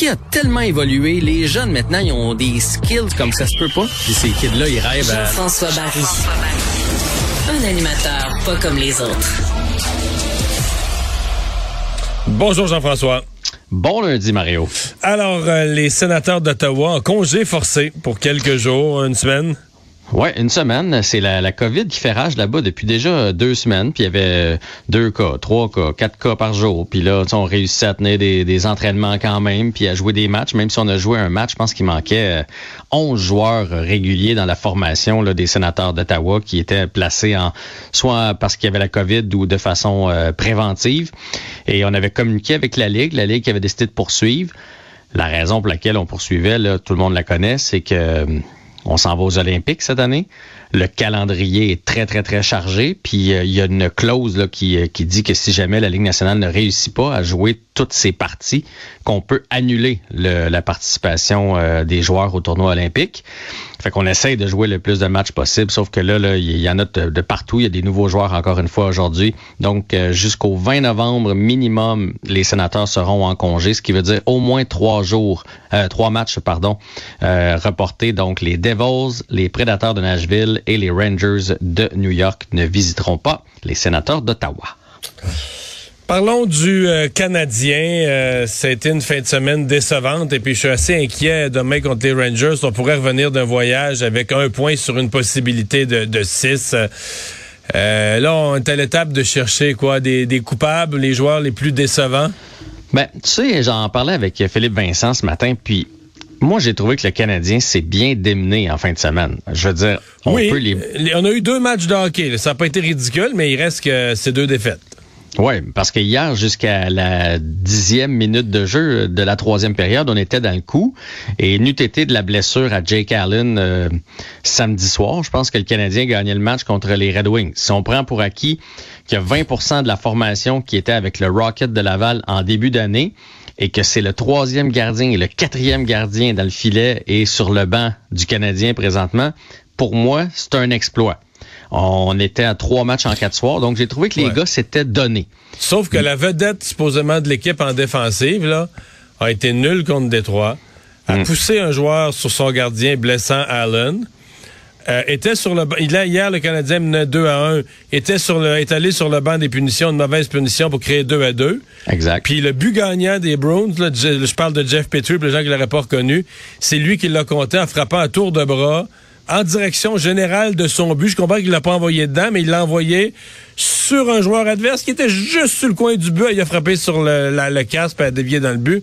Qui a tellement évolué. Les jeunes, maintenant, ils ont des skills comme ça se peut pas. Puis ces kids-là, ils rêvent à... Jean-François Barry. Un animateur pas comme les autres. Bonjour Jean-François. Bon lundi, Mario. Alors, euh, les sénateurs d'Ottawa en congé forcé pour quelques jours, une semaine. Ouais, une semaine. C'est la, la COVID qui fait rage là-bas depuis déjà deux semaines. Puis il y avait deux cas, trois cas, quatre cas par jour. Puis là, on réussit à tenir des, des entraînements quand même, puis à jouer des matchs. Même si on a joué un match, je pense qu'il manquait euh, 11 joueurs réguliers dans la formation là, des sénateurs d'Ottawa qui étaient placés en soit parce qu'il y avait la COVID ou de façon euh, préventive. Et on avait communiqué avec la Ligue. La Ligue avait décidé de poursuivre. La raison pour laquelle on poursuivait, là, tout le monde la connaît, c'est que euh, on s'en va aux Olympiques cette année. Le calendrier est très, très, très chargé. Puis euh, il y a une clause là, qui, euh, qui dit que si jamais la Ligue nationale ne réussit pas à jouer toutes ses parties, qu'on peut annuler le- la participation euh, des joueurs au tournoi olympique. Fait qu'on essaye de jouer le plus de matchs possible, sauf que là, il y en a de, de partout. Il y a des nouveaux joueurs encore une fois aujourd'hui. Donc, euh, jusqu'au 20 novembre minimum, les sénateurs seront en congé, ce qui veut dire au moins trois jours, euh, trois matchs, pardon, euh, reportés. Donc, les Devils, les Prédateurs de Nashville et les Rangers de New York ne visiteront pas les sénateurs d'Ottawa. Parlons du euh, Canadien. Euh, ça a été une fin de semaine décevante et puis je suis assez inquiet demain contre les Rangers. On pourrait revenir d'un voyage avec un point sur une possibilité de, de six. Euh, là, on est à l'étape de chercher quoi? Des, des coupables, les joueurs les plus décevants? Ben, tu sais, j'en parlais avec Philippe Vincent ce matin, puis moi, j'ai trouvé que le Canadien s'est bien démené en fin de semaine. Je veux dire, on oui, peut les... on a eu deux matchs de hockey. là. Ça n'a pas été ridicule, mais il reste que ces deux défaites. Oui, parce que hier, jusqu'à la dixième minute de jeu de la troisième période, on était dans le coup. Et n'eût été de la blessure à Jake Allen euh, samedi soir, je pense que le Canadien gagnait le match contre les Red Wings. Si on prend pour acquis qu'il y a 20% de la formation qui était avec le Rocket de Laval en début d'année, et que c'est le troisième gardien et le quatrième gardien dans le filet et sur le banc du Canadien présentement, pour moi, c'est un exploit. On était à trois matchs en quatre soirs, donc j'ai trouvé que les Ouais. gars s'étaient donnés. Sauf que la vedette, supposément, de l'équipe en défensive, là, a été nulle contre Détroit, a poussé un joueur sur son gardien, blessant Allen. Euh, était sur le banc. Il a, hier, le Canadien menait 2 à 1. Était sur le, est allé sur le banc des punitions, une mauvaise punition pour créer 2 à 2. Exact. Puis le but gagnant des Browns, là, je, je parle de Jeff Petrie, pour les gens qui l'auraient pas reconnu, c'est lui qui l'a compté en frappant à tour de bras en direction générale de son but. Je comprends qu'il l'a pas envoyé dedans, mais il l'a envoyé sur un joueur adverse qui était juste sur le coin du but. Il a frappé sur le, la- le casque et a dévié dans le but.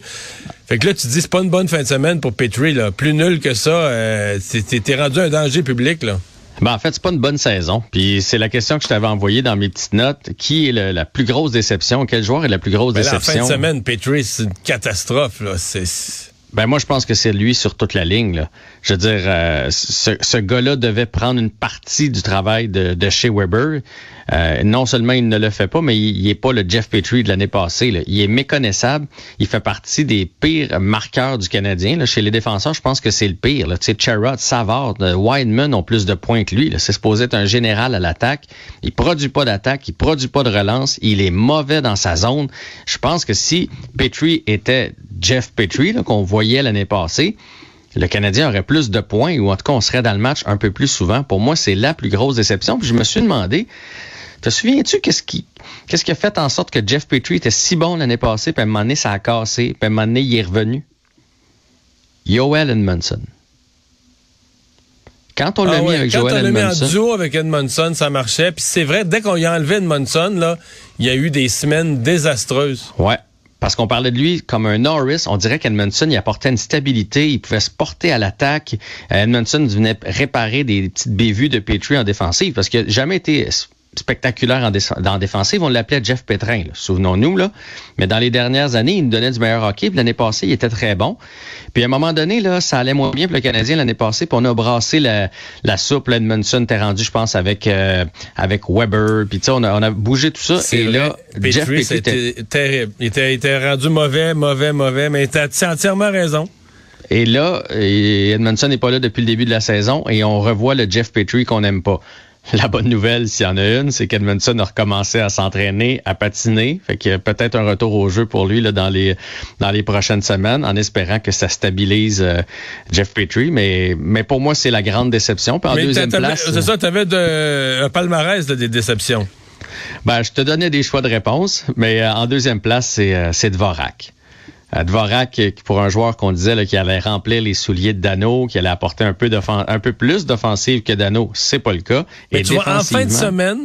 Fait que là, tu te dis, c'est pas une bonne fin de semaine pour Petrie, là. Plus nul que ça, euh, t'es rendu un danger public, là. Ben, en fait, c'est pas une bonne saison. Puis c'est la question que je t'avais envoyée dans mes petites notes. Qui est le- la plus grosse déception? Quel joueur est la plus grosse là, en fin déception? de semaine, Petrie, c'est une catastrophe, là. Ben moi, je pense que c'est lui sur toute la ligne. Là. Je veux dire, euh, ce, ce gars-là devait prendre une partie du travail de, de chez Weber. Euh, non seulement il ne le fait pas, mais il, il est pas le Jeff Petrie de l'année passée. Il est méconnaissable. Il fait partie des pires marqueurs du Canadien. Chez les défenseurs, je pense que c'est le pire. là. Tu sais, Sherrod, Savard, euh, Wideman ont plus de points que lui. C'est supposé être un général à l'attaque. Il produit pas d'attaque, il produit pas de relance. Il est mauvais dans sa zone. Je pense que si Petrie était Jeff Petrie, qu'on voyait l'année passée, le Canadien aurait plus de points ou en tout cas on serait dans le match un peu plus souvent. Pour moi, c'est la plus grosse déception. Puis je me suis demandé, te souviens-tu qu'est-ce qui Qu'est-ce qui a fait en sorte que Jeff Petrie était si bon l'année passée, puis à un moment donné, ça a cassé, puis à un moment donné, il est revenu? Yoel Edmondson. Quand on l'a Ah mis ouais, avec quand Joel on l'a mis en Edmondson, duo avec Edmondson, ça marchait. Puis c'est vrai, dès qu'on y a enlevé Edmondson, là, il y a eu des semaines désastreuses. Ouais. Parce qu'on parlait de lui comme un Norris, on dirait qu'Edmondson il apportait une stabilité, il pouvait se porter à l'attaque. Euh, Edmondson venait réparer des petites bévues de Petrie en défensive parce qu'il n'a jamais été spectaculaire en, dé- en défensive. On l'appelait Jeff Pétrin, là, souvenons-nous. là. Mais dans les dernières années, il nous donnait du meilleur hockey. L'année passée, il était très bon. Puis à un moment donné, là, ça allait moins bien pour le Canadien l'année passée. Puis on a brassé la, la soupe. là, Edmondson t'es rendu, je pense, avec, euh, avec Weber. Puis tu sais, on a, on a bougé tout ça. Et vrai. là, Jeff Petrie, était- c'était terrible. Il était, il était rendu mauvais, mauvais, mauvais, mais tu as entièrement raison. Et là, Edmondson n'est pas là depuis le début de la saison et on revoit le Jeff Petrie qu'on n'aime pas. La bonne nouvelle, s'il y en a une, c'est qu'Edmondson a recommencé à s'entraîner, à patiner. Fait que peut-être un retour au jeu pour lui là, dans les dans les prochaines semaines, en espérant que ça stabilise euh, Jeff Petrie. Mais mais pour moi, c'est la grande déception. Puis en mais deuxième place, c'est ça, tu avais un palmarès de, des déceptions. ben, je te donnais des choix de réponse, mais euh, en deuxième place, c'est euh, c'est Dvorak. Dvorak, pour un joueur qu'on disait là, qui allait remplir les souliers de Dano, qui allait apporter un peu, d'offen- un peu plus d'offensive que Dano, c'est pas le cas. Mais tu vois, en fin de semaine,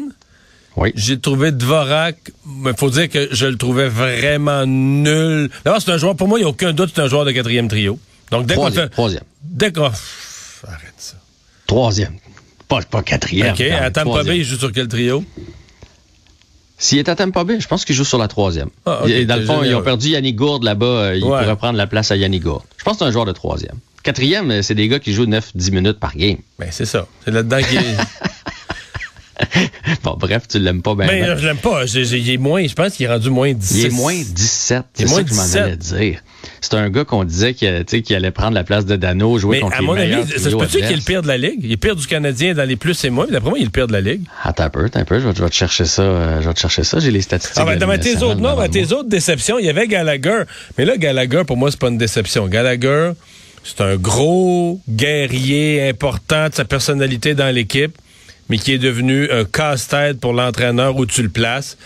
Oui. j'ai trouvé Dvorak, il faut dire que je le trouvais vraiment nul. D'abord, c'est un joueur, pour moi, il n'y a aucun doute, c'est un joueur de quatrième trio. Donc, dès qu'on Troisième, fait. troisième. Dès qu'on. Arrête ça. Troisième. Pas, pas quatrième. OK, troisième. Bay, il joue sur quel trio? S'il est à Tampa Bay, je pense qu'il joue sur la troisième. Ah, dans le fond, ils ont perdu Yannick Gourde là-bas. euh, Il Ouais. pourrait prendre la place à Yannick Gourde. Je pense que c'est un joueur de troisième. Quatrième, euh, c'est des gars qui jouent 9-10 minutes par game. Ben, c'est ça. C'est là-dedans qu'il est. Bon, bref, tu l'aimes pas bien. Mais euh, je l'aime pas. J'ai- il est moins, je pense qu'il est rendu moins 10. Il est moins 17. Il est C'est moins ça que je m'en 17. allais dire. C'est un gars qu'on disait qu'il tu allait prendre la place de Dano, jouer Mais contre à les mon avis, ça se peut-tu qu'il est le pire de la Ligue? Il est pire du Canadien dans les plus et moins, mais d'après moi, il est le pire de la Ligue. Attends un peu, attends un peu, je vais, je vais te chercher ça. euh, je vais te chercher ça, j'ai les statistiques. Ah ben, dans tes autres, non, dans tes autres déceptions, il y avait Gallagher. Mais là, Gallagher, pour moi, c'est pas une déception. Gallagher, c'est un gros guerrier important de sa personnalité dans l'équipe, mais qui est devenu un casse-tête pour l'entraîneur où tu le places.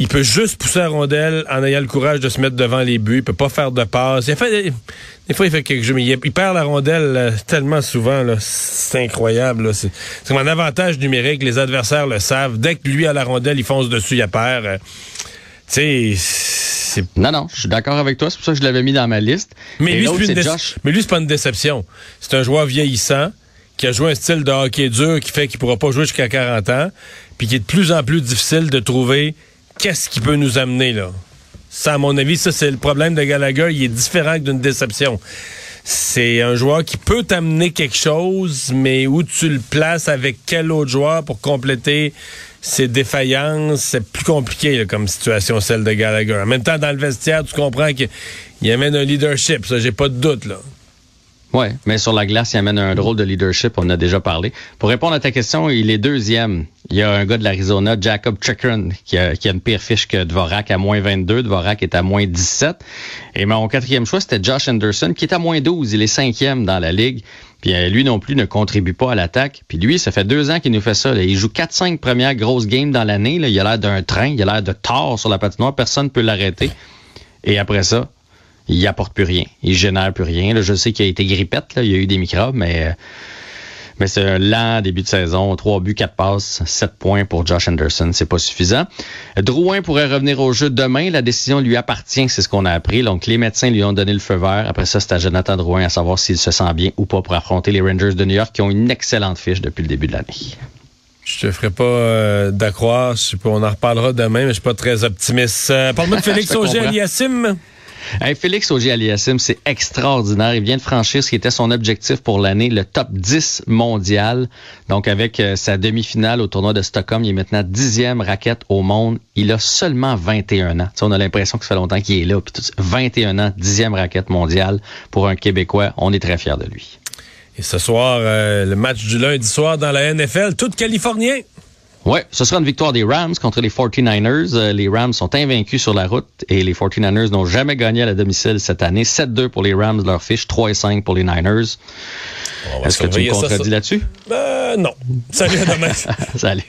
Il peut juste pousser la rondelle en ayant le courage de se mettre devant les buts. Il peut pas faire de passe. Il fait, des fois, il fait quelque chose, mais il, il perd la rondelle euh, tellement souvent. C'est incroyable. C'est c'est mon avantage numérique. Les adversaires le savent. Dès que lui a la rondelle, il fonce dessus, il perd. Euh, tu sais, Non, non, je suis d'accord avec toi, c'est pour ça que je l'avais mis dans ma liste. mais Et lui, c'est Josh. mais lui, c'est pas une déception. C'est un joueur vieillissant qui a joué un style de hockey dur qui fait qu'il pourra pas jouer jusqu'à 40 ans, puis qui est de plus en plus difficile de trouver qu'est-ce qui peut nous amener là? Ça, à mon avis, ça c'est le problème de Gallagher. Il est différent d'une déception. C'est un joueur qui peut t'amener quelque chose, mais où tu le places avec quel autre joueur pour compléter ses défaillances, c'est plus compliqué là, comme situation celle de Gallagher. En même temps, dans le vestiaire, tu comprends qu'il il amène un leadership, ça j'ai pas de doute là. Oui, mais sur la glace, il amène un drôle de leadership, on en a déjà parlé. Pour répondre à ta question, il est deuxième. Il y a un gars de l'Arizona, Jacob Chikrin, qui a, qui a une pire fiche que Dvorak à moins 22. Dvorak est à moins 17. Et mon quatrième choix, c'était Josh Anderson, qui est à moins 12. Il est cinquième dans la ligue. Puis euh, lui non plus ne contribue pas à l'attaque. Puis lui, ça fait deux ans qu'il nous fait ça. Il joue 4-5 premières grosses games dans l'année. Il a l'air d'un train, il a l'air de tort sur la patinoire. Personne ne peut l'arrêter. Et après ça, il apporte plus rien. Il génère plus rien. Là, je sais qu'il a été grippette, là. il y a eu des microbes, mais, euh, mais c'est un lent début de saison. Trois buts, quatre passes, sept points pour Josh Anderson. C'est pas suffisant. Drouin pourrait revenir au jeu demain. La décision lui appartient, c'est ce qu'on a appris. Donc, les médecins lui ont donné le feu vert. Après ça, c'est à Jonathan Drouin à savoir s'il se sent bien ou pas pour affronter les Rangers de New York qui ont une excellente fiche depuis le début de l'année. Je te ferai pas euh, d'accroire, on en reparlera demain, mais je suis pas très optimiste. Euh, Parle-moi de Félix Je Hey, Félix Auger-Aliassime, c'est extraordinaire. Il vient de franchir ce qui était son objectif pour l'année, le top 10 mondial. Donc, avec euh, sa demi-finale au tournoi de Stockholm, il est maintenant dixième raquette au monde. Il a seulement 21 ans. On a l'impression que ça fait longtemps qu'il est là. Puis tout ça, 21 ans, dixième raquette mondiale pour un Québécois. On est très fiers de lui. Et ce soir, euh, le match du lundi soir dans la NFL, tout californien. Ouais, ce sera une victoire des Rams contre les 49ers. Euh, les Rams sont invaincus sur la route et les 49ers n'ont jamais gagné à la domicile cette année. 7-2 pour les Rams, leur fiche, 3-5 pour les Niners. Est-ce que tu me contredis là-dessus? Euh, non. Salut, à demain. Salut.